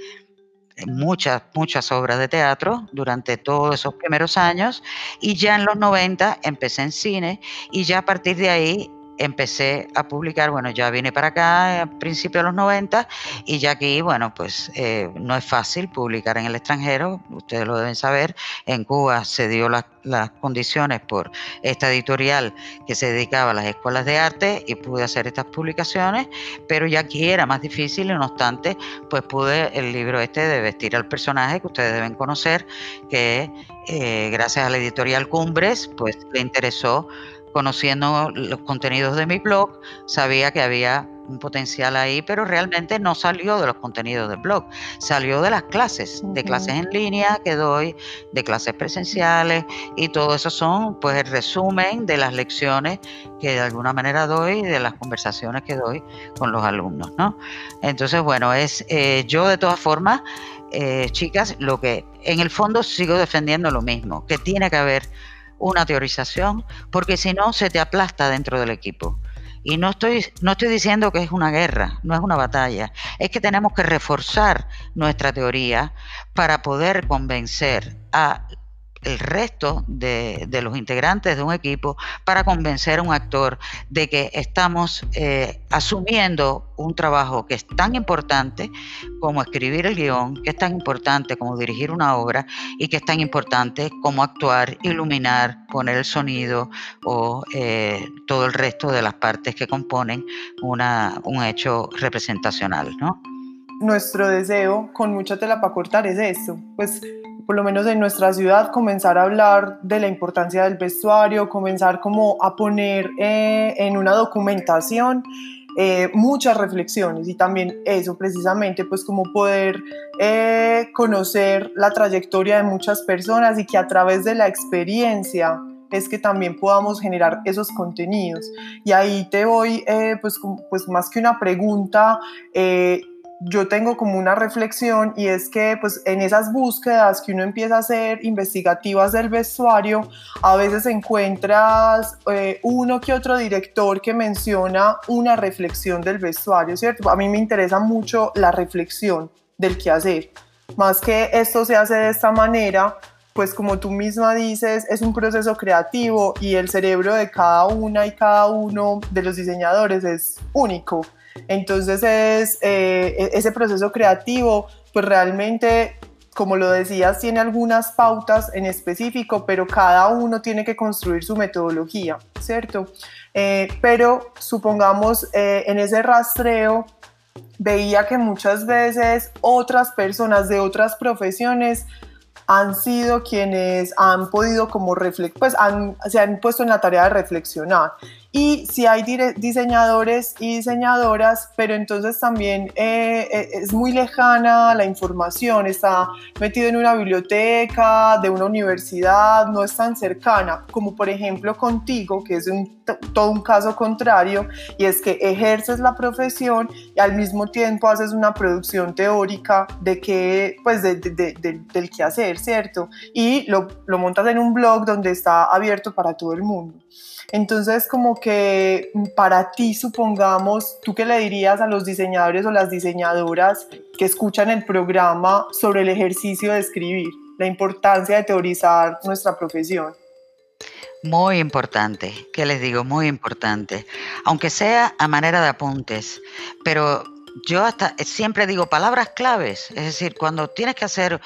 [SPEAKER 3] muchas, muchas obras de teatro durante todos esos primeros años y ya en los 90 empecé en cine y ya a partir de ahí empecé a publicar, bueno, ya vine para acá a principios de los 90 y ya aquí, bueno, pues eh, no es fácil publicar en el extranjero, ustedes lo deben saber, en Cuba se dio las condiciones por esta editorial que se dedicaba a las escuelas de arte y pude hacer estas publicaciones, pero ya aquí era más difícil y no obstante, pues pude el libro este de vestir al personaje que ustedes deben conocer, que eh, gracias a la editorial Cumbres, pues le interesó conociendo los contenidos de mi blog, sabía que había un potencial ahí, pero realmente no salió de los contenidos del blog, salió de las clases, de clases en línea que doy, de clases presenciales y todo eso son pues el resumen de las lecciones que de alguna manera doy, de las conversaciones que doy con los alumnos, ¿no? Entonces, bueno, es eh, yo de todas formas, eh, chicas, lo que en el fondo sigo defendiendo lo mismo, que tiene que haber una teorización, porque si no se te aplasta dentro del equipo. Y no estoy, no estoy diciendo que es una guerra, no es una batalla, es que tenemos que reforzar nuestra teoría para poder convencer a el resto de, los integrantes de un equipo para convencer a un actor de que estamos eh, asumiendo un trabajo que es tan importante como escribir el guion, que es tan importante como dirigir una obra y que es tan importante como actuar, iluminar, poner el sonido o eh, todo el resto de las partes que componen una, un hecho representacional, ¿no?
[SPEAKER 1] Nuestro deseo, con mucha tela para cortar, es eso, pues por lo menos en nuestra ciudad, comenzar a hablar de la importancia del vestuario, comenzar como a poner eh, en una documentación eh, muchas reflexiones y también eso precisamente, pues como poder eh, conocer la trayectoria de muchas personas y que a través de la experiencia es que también podamos generar esos contenidos. Y ahí te voy, pues, pues más que una pregunta, yo tengo como una reflexión y es que pues en esas búsquedas que uno empieza a hacer investigativas del vestuario, a veces encuentras eh, uno que otro director que menciona una reflexión del vestuario, ¿cierto? A mí me interesa mucho la reflexión del qué hacer. Más que esto se hace de esta manera, pues como tú misma dices, es un proceso creativo y el cerebro de cada una y cada uno de los diseñadores es único. Entonces es, eh, e-, ese proceso creativo, pues realmente, como lo decías, tiene algunas pautas en específico, pero cada uno tiene que construir su metodología, ¿cierto? Eh, pero supongamos eh, en ese rastreo veía que muchas veces otras personas de otras profesiones han sido quienes han podido como reflexionar, pues se han puesto en la tarea de reflexionar y si hay diseñadores y diseñadoras, pero entonces también eh, eh, es muy lejana la información, está metido en una biblioteca de una universidad, no es tan cercana, como por ejemplo contigo, que es un, todo un caso contrario, y es que ejerces la profesión y al mismo tiempo haces una producción teórica de qué, pues de, del qué hacer, ¿cierto? Y lo, lo montas en un blog donde está abierto para todo el mundo. Entonces, como que para ti, supongamos, ¿tú qué le dirías a los diseñadores o las diseñadoras que escuchan el programa sobre el ejercicio de escribir, la importancia de teorizar nuestra profesión?
[SPEAKER 3] Muy importante, ¿qué les digo? Muy importante. Aunque sea a manera de apuntes, pero yo hasta siempre digo palabras claves, es decir, cuando tienes que hacer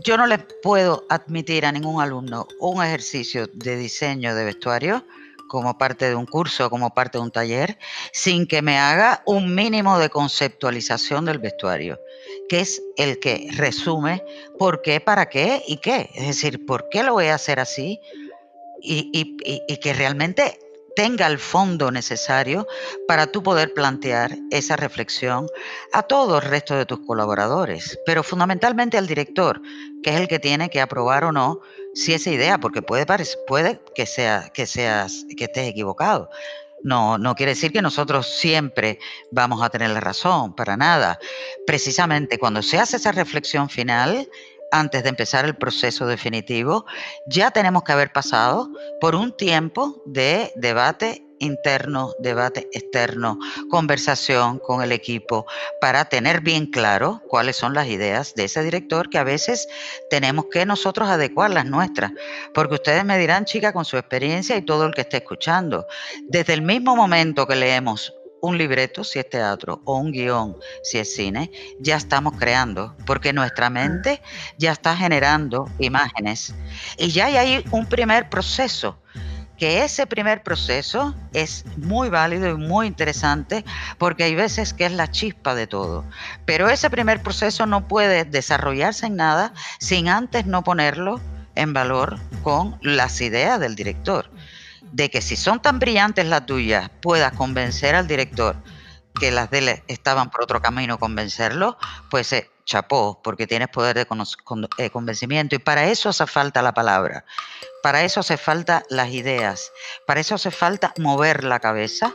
[SPEAKER 3] yo no le puedo admitir a ningún alumno un ejercicio de diseño de vestuario como parte de un curso, como parte de un taller, sin que me haga un mínimo de conceptualización del vestuario, que es el que resume por qué, para qué y qué. Es decir, por qué lo voy a hacer así y, y que realmente tenga el fondo necesario para tú poder plantear esa reflexión a todo el resto de tus colaboradores, pero fundamentalmente al director, que es el que tiene que aprobar o no si esa idea, porque puede, que, sea, que, seas, que estés equivocado. No, no quiere decir que nosotros siempre vamos a tener la razón, para nada. Precisamente cuando se hace esa reflexión final, antes de empezar el proceso definitivo, ya tenemos que haber pasado por un tiempo de debate interno, debate externo, conversación con el equipo, para tener bien claro cuáles son las ideas de ese director que a veces tenemos que nosotros adecuar las nuestras, porque ustedes me dirán, chica, con su experiencia y todo el que esté escuchando, desde el mismo momento que leemos un libreto, si es teatro, o un guion, si es cine, ya estamos creando, porque nuestra mente ya está generando imágenes. Y ya hay un primer proceso, que ese primer proceso es muy válido y muy interesante, porque hay veces que es la chispa de todo. Pero ese primer proceso no puede desarrollarse en nada sin antes no ponerlo en valor con las ideas del director de que si son tan brillantes las tuyas, puedas convencer al director que las de él estaban por otro camino, convencerlo, pues eh, chapó, porque tienes poder de eh, convencimiento. Y para eso hace falta la palabra, para eso hace falta las ideas, para eso hace falta mover la cabeza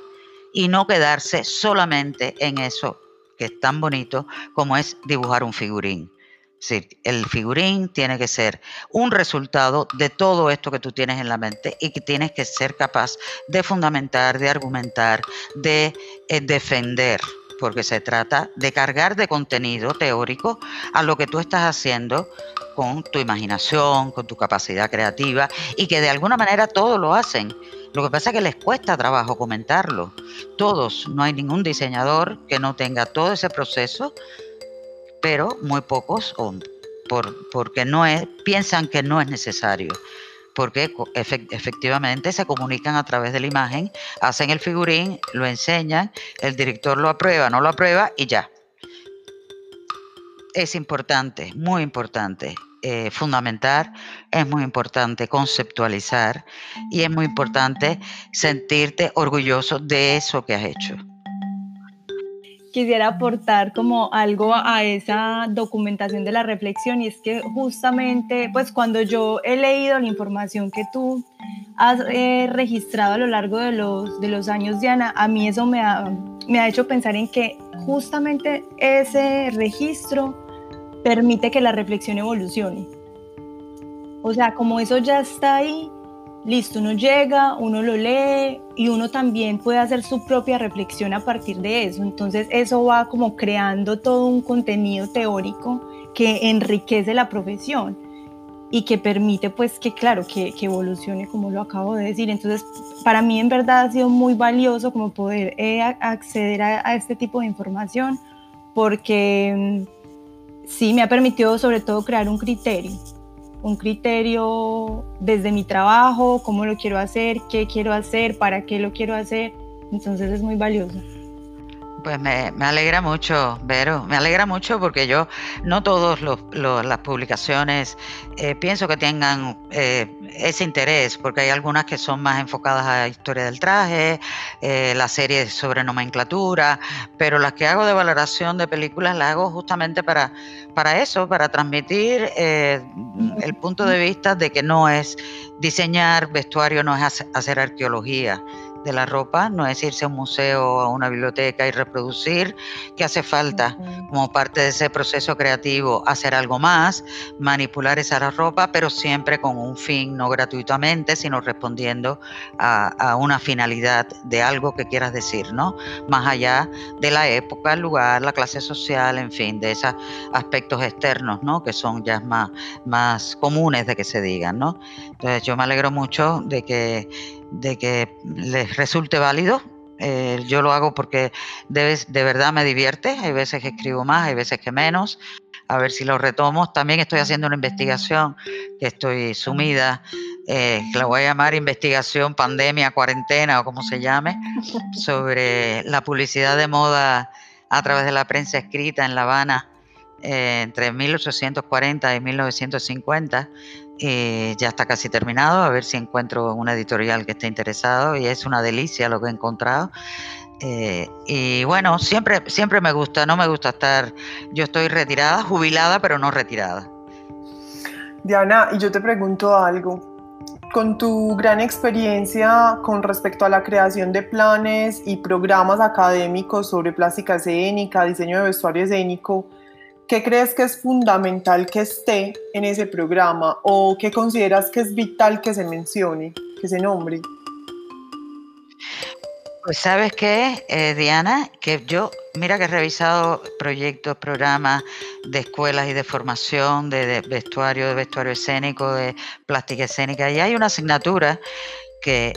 [SPEAKER 3] y no quedarse solamente en eso que es tan bonito como es dibujar un figurín. Sí, el figurín tiene que ser un resultado de todo esto que tú tienes en la mente y que tienes que ser capaz de fundamentar, de argumentar, de eh, defender, porque se trata de cargar de contenido teórico a lo que tú estás haciendo con tu imaginación, con tu capacidad creativa y que de alguna manera todos lo hacen. Lo que pasa es que les cuesta trabajo comentarlo. Todos, no hay ningún diseñador que no tenga todo ese proceso pero muy pocos por, porque no es, piensan que no es necesario porque efectivamente se comunican a través de la imagen, hacen el figurín, lo enseñan, el director lo aprueba, no lo aprueba y ya. Es importante, muy importante, eh, fundamentar, es muy importante conceptualizar y es muy importante sentirte orgulloso de eso que has hecho
[SPEAKER 2] quisiera aportar como algo a esa documentación de la reflexión y es que justamente pues cuando yo he leído la información que tú has eh, registrado a lo largo de los, de los años, Diana, a mí eso me ha, me ha hecho pensar en que justamente ese registro permite que la reflexión evolucione. O sea, como eso ya está ahí, listo, uno llega, uno lo lee y uno también puede hacer su propia reflexión a partir de eso. Entonces eso va como creando todo un contenido teórico que enriquece la profesión y que permite pues que claro, que, evolucione como lo acabo de decir. Entonces para mí en verdad ha sido muy valioso como poder eh, acceder a, este tipo de información porque mm, sí me ha permitido sobre todo crear un criterio un criterio desde mi trabajo, cómo lo quiero hacer, qué quiero hacer, para qué lo quiero hacer. Entonces es muy valioso.
[SPEAKER 3] Pues me, alegra mucho, Vero, me alegra mucho porque yo no todas las publicaciones eh, pienso que tengan eh, ese interés, porque hay algunas que son más enfocadas a historia del traje, eh, la serie sobre nomenclatura, pero las que hago de valoración de películas las hago justamente para, para eso, para transmitir el punto de vista de que no es diseñar vestuario, no es hacer arqueología de la ropa, no es irse a un museo o a una biblioteca y reproducir, que hace falta como parte de ese proceso creativo hacer algo más, manipular esa ropa, pero siempre con un fin, no gratuitamente, sino respondiendo a, una finalidad de algo que quieras decir, ¿no? Más allá de la época, el lugar, la clase social, en fin, de esos aspectos externos, ¿no? Que son ya más, más comunes de que se digan, ¿no? Entonces yo me alegro mucho de que de que les resulte válido. Eh, yo lo hago porque de, de, verdad me divierte. Hay veces que escribo más, hay veces que menos. A ver si lo retomo. También estoy haciendo una investigación que estoy sumida, eh, la voy a llamar investigación pandemia, cuarentena o como se llame, sobre la publicidad de moda a través de la prensa escrita en La Habana eh, entre 1840 y 1950 eh, ya está casi terminado, a ver si encuentro una editorial que esté interesado y es una delicia lo que he encontrado. Eh, y bueno, siempre, siempre me gusta, no me gusta estar, yo estoy retirada, jubilada, pero no retirada.
[SPEAKER 1] Diana, y yo te pregunto algo. Con tu gran experiencia con respecto a la creación de planes y programas académicos sobre plástica escénica, diseño de vestuario escénico, ¿Qué crees que es fundamental que esté en ese programa o qué consideras que es vital que se mencione, que se nombre?
[SPEAKER 3] Pues sabes qué, eh, Diana, que yo, mira que he revisado proyectos, programas de escuelas y de formación, de, vestuario, de vestuario escénico, de plástica escénica, y hay una asignatura que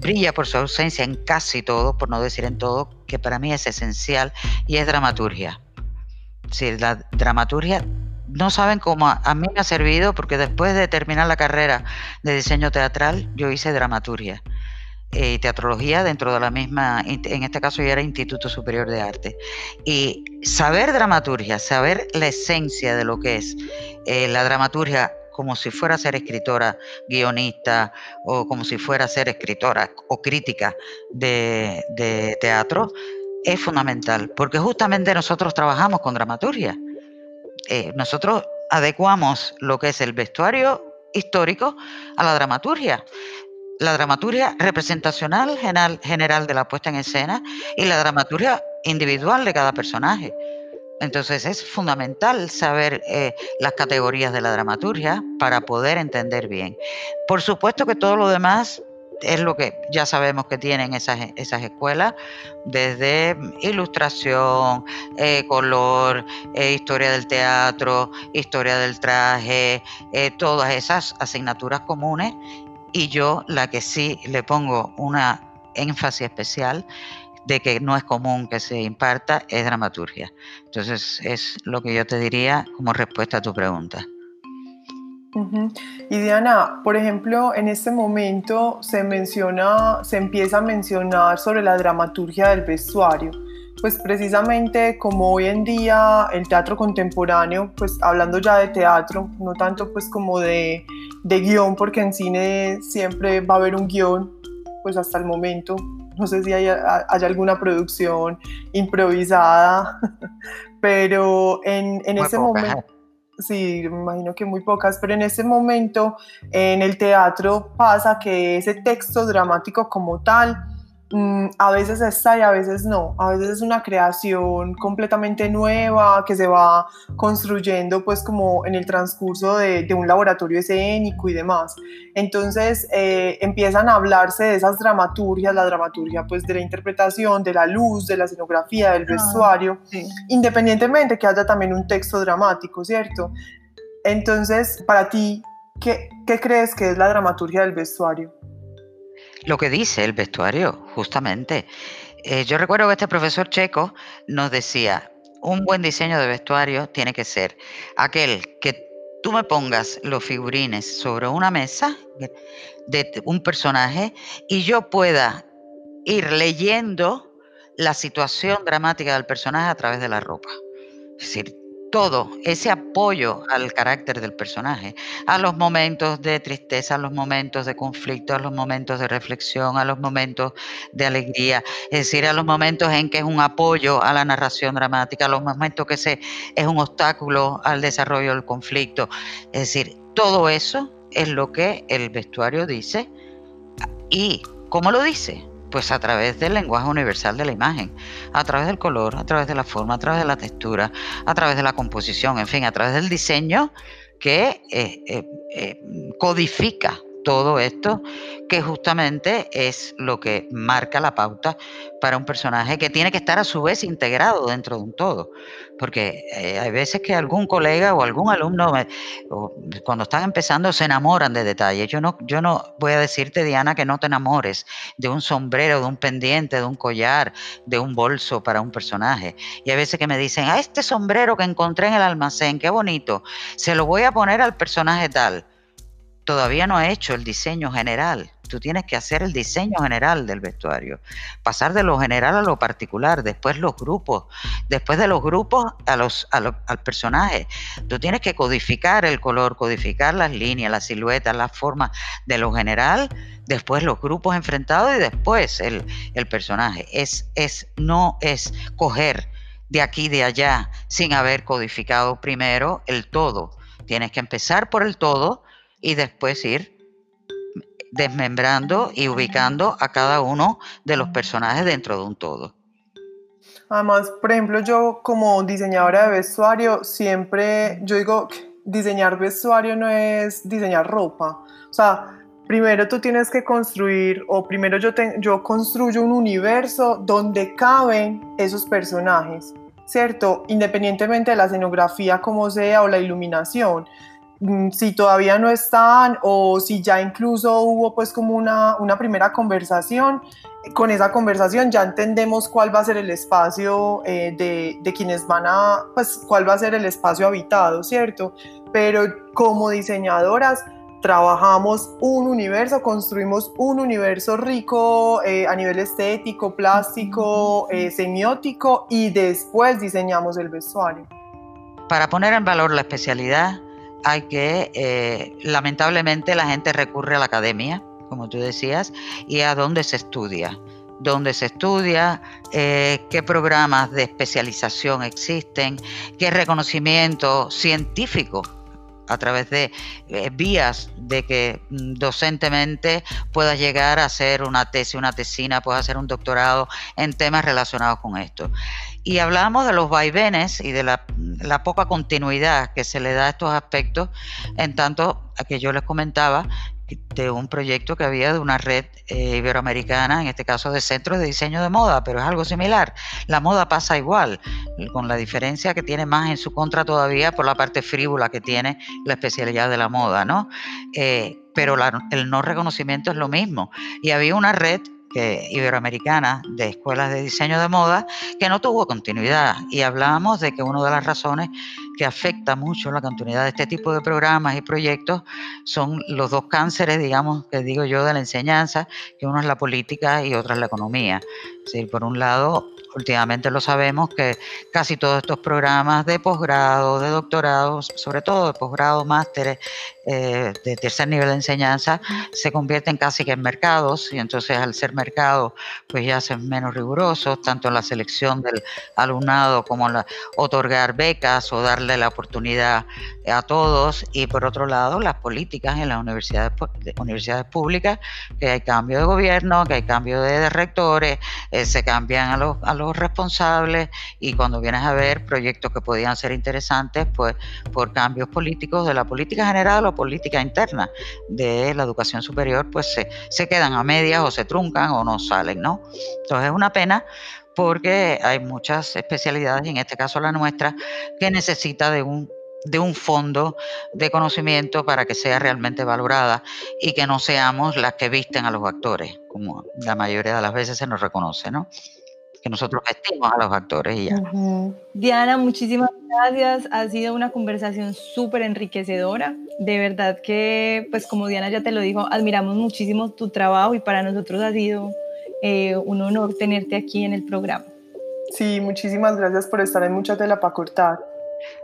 [SPEAKER 3] brilla por su ausencia en casi todo, por no decir en todo, que para mí es esencial, y es dramaturgia. Sí, la dramaturgia no saben cómo a, mí me ha servido porque después de terminar la carrera de diseño teatral yo hice dramaturgia eh, y teatrología dentro de la misma, en este caso ya era Instituto Superior de Arte. Y saber dramaturgia, saber la esencia de lo que es eh, la dramaturgia como si fuera a ser escritora, guionista o como si fuera a ser escritora o crítica de, de teatro, es fundamental, porque justamente nosotros trabajamos con dramaturgia. Eh, nosotros adecuamos lo que es el vestuario histórico a la dramaturgia. La dramaturgia representacional general, general de la puesta en escena y la dramaturgia individual de cada personaje. Entonces es fundamental saber eh, las categorías de la dramaturgia para poder entender bien. Por supuesto que todo lo demás es lo que ya sabemos que tienen esas, esas escuelas, desde ilustración, eh, color, eh, historia del teatro, historia del traje, eh, todas esas asignaturas comunes. Y yo la que sí le pongo una énfasis especial de que no es común que se imparta es dramaturgia. Entonces es lo que yo te diría como respuesta a tu pregunta.
[SPEAKER 1] Y Diana, por ejemplo, en este momento se menciona, se empieza a mencionar sobre la dramaturgia del vestuario. Pues precisamente como hoy en día el teatro contemporáneo, pues hablando ya de teatro, no tanto pues como de, de guion, porque en cine siempre va a haber un guion, pues hasta el momento, no sé si hay, hay alguna producción improvisada, pero en, en ese momento Sí, me imagino que muy pocas, pero en ese momento en el teatro pasa que ese texto dramático como tal a veces está y a veces no. A veces es una creación completamente nueva que se va construyendo pues como en el transcurso de, un laboratorio escénico y demás. Entonces eh, empiezan a hablarse de esas dramaturgias, la dramaturgia pues de la interpretación, de la luz, de la escenografía, del ah, vestuario, independientemente que haya también un texto dramático, ¿cierto? Entonces, para ti, ¿qué, qué crees que es la dramaturgia del vestuario?
[SPEAKER 3] Lo que dice el vestuario, justamente. Eh, yo recuerdo que este profesor checo nos decía, un buen diseño de vestuario tiene que ser aquel que tú me pongas los figurines sobre una mesa de un personaje y yo pueda ir leyendo la situación dramática del personaje a través de la ropa. Es decir, todo ese apoyo al carácter del personaje, a los momentos de tristeza, a los momentos de conflicto, a los momentos de reflexión, a los momentos de alegría, es decir, a los momentos en que es un apoyo a la narración dramática, a los momentos que es un obstáculo al desarrollo del conflicto. Es decir, todo eso es lo que el vestuario dice y cómo lo dice pues a través del lenguaje universal de la imagen, a través del color, a través de la forma, a través de la textura, a través de la composición, en fin, a través del diseño que eh, eh, eh, codifica todo esto, que justamente es lo que marca la pauta para un personaje que tiene que estar a su vez integrado dentro de un todo. Porque eh, hay veces que algún colega o algún alumno, cuando están empezando, se enamoran de detalles. Yo no, yo no voy a decirte, Diana, que no te enamores de un sombrero, de un pendiente, de un collar, de un bolso para un personaje. Y hay veces que me dicen, a ah, este sombrero que encontré en el almacén, qué bonito, se lo voy a poner al personaje tal todavía no ha hecho el diseño general. Tú tienes que hacer el diseño general del vestuario, pasar de lo general a lo particular, después los grupos, después de los grupos a los, al personaje. Tú tienes que codificar el color, codificar las líneas, las siluetas, las formas de lo general, después los grupos enfrentados y después el, el personaje. Es, es, no es coger de aquí de allá sin haber codificado primero el todo. Tienes que empezar por el todo y después ir desmembrando y ubicando a cada uno de los personajes dentro de un todo.
[SPEAKER 1] Además, por ejemplo, yo como diseñadora de vestuario, siempre, yo digo, diseñar vestuario no es diseñar ropa. O sea, primero tú tienes que construir, o primero yo, yo construyo un universo donde caben esos personajes, ¿cierto? Independientemente de la escenografía como sea o la iluminación. Mm, si todavía no están o si ya incluso hubo pues como una, una primera conversación, con esa conversación ya entendemos cuál va a ser el espacio eh, de, de, quienes van a, pues cuál va a ser el espacio habitado, ¿cierto? Pero como diseñadoras trabajamos un universo, construimos un universo rico eh, a nivel estético, plástico, eh, semiótico y después diseñamos el vestuario.
[SPEAKER 3] Para poner en valor la especialidad, hay que, eh, lamentablemente, la gente recurre a la academia, como tú decías, y a dónde se estudia. Dónde se estudia, eh, qué programas de especialización existen, qué reconocimiento científico a través de eh, vías de que mm, docentemente puedas llegar a hacer una tesis, una tesina, puedas hacer un doctorado en temas relacionados con esto. Y hablábamos de los vaivenes y de la, poca continuidad que se le da a estos aspectos, en tanto a que yo les comentaba de un proyecto que había de una red eh, iberoamericana, en este caso de centros de diseño de moda, pero es algo similar. La moda pasa igual, con la diferencia que tiene más en su contra todavía por la parte frívola que tiene la especialidad de la moda, ¿no? Eh, pero el no reconocimiento es lo mismo. Y había una red que, iberoamericana de escuelas de diseño de moda que no tuvo continuidad. Y hablábamos de que una de las razones que afecta mucho la continuidad de este tipo de programas y proyectos son los dos cánceres, digamos, que digo yo, de la enseñanza, que uno es la política y otro es la economía. Decir, por un lado, últimamente lo sabemos que casi todos estos programas de posgrado, de doctorado, sobre todo de posgrado, másteres, eh, de tercer nivel de enseñanza, se convierten casi que en mercados y entonces al ser mercados pues ya hacen menos rigurosos, tanto la selección del alumnado como la, otorgar becas o darle la oportunidad a todos y por otro lado las políticas en las universidades, universidades públicas, que hay cambio de gobierno, que hay cambio de, rectores, eh, se cambian a los, a los responsables y cuando vienes a ver proyectos que podían ser interesantes, pues por cambios políticos de la política general o política interna de la educación superior, pues se, se quedan a medias o se truncan o no salen, ¿no? Entonces es una pena porque hay muchas especialidades, y en este caso la nuestra, que necesita de un de un fondo de conocimiento para que sea realmente valorada y que no seamos las que visten a los actores, como la mayoría de las veces se nos reconoce, ¿no? Que nosotros vestimos a los actores y ya.
[SPEAKER 2] Diana, muchísimas gracias. Ha sido una conversación súper enriquecedora. De verdad que, pues como Diana ya te lo dijo, admiramos muchísimo tu trabajo y para nosotros ha sido eh, un honor tenerte aquí en el programa.
[SPEAKER 1] Sí, muchísimas gracias por estar en Mucha Tela para Cortar.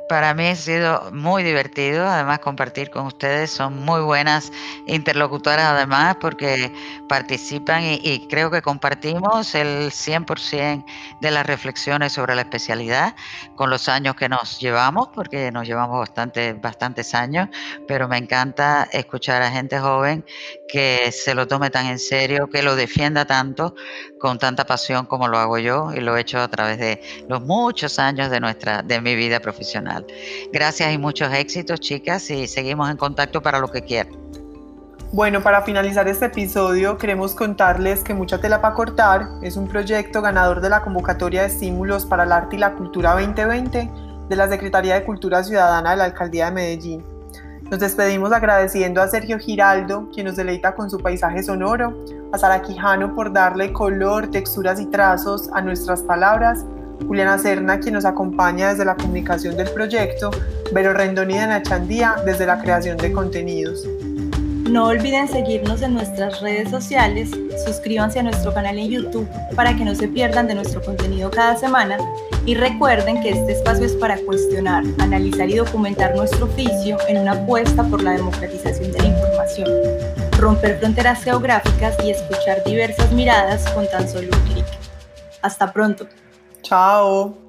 [SPEAKER 3] Para mí ha sido muy divertido, además compartir con ustedes, son muy buenas interlocutoras además porque participan y, creo que compartimos el 100% de las reflexiones sobre la especialidad con los años que nos llevamos, porque nos llevamos bastante, bastantes años, pero me encanta escuchar a gente joven que se lo tome tan en serio, que lo defienda tanto, con tanta pasión como lo hago yo y lo he hecho a través de los muchos años de, nuestra, de mi vida profesional. Gracias y muchos éxitos, chicas, y seguimos en contacto para lo que quieran.
[SPEAKER 1] Bueno, para finalizar este episodio, queremos contarles que Mucha Tela para Cortar es un proyecto ganador de la convocatoria de estímulos para el arte y la cultura 2020 de la Secretaría de Cultura Ciudadana de la Alcaldía de Medellín. Nos despedimos agradeciendo a Sergio Giraldo, quien nos deleita con su paisaje sonoro, a Sara Quijano por darle color, texturas y trazos a nuestras palabras Juliana Serna, quien nos acompaña desde la comunicación del proyecto, Vero Rendón y Dana Chandía desde la creación de contenidos.
[SPEAKER 2] No olviden seguirnos en nuestras redes sociales, suscríbanse a nuestro canal en YouTube para que no se pierdan de nuestro contenido cada semana y recuerden que este espacio es para cuestionar, analizar y documentar nuestro oficio en una apuesta por la democratización de la información, romper fronteras geográficas y escuchar diversas miradas con tan solo un clic. Hasta pronto.
[SPEAKER 1] Chao.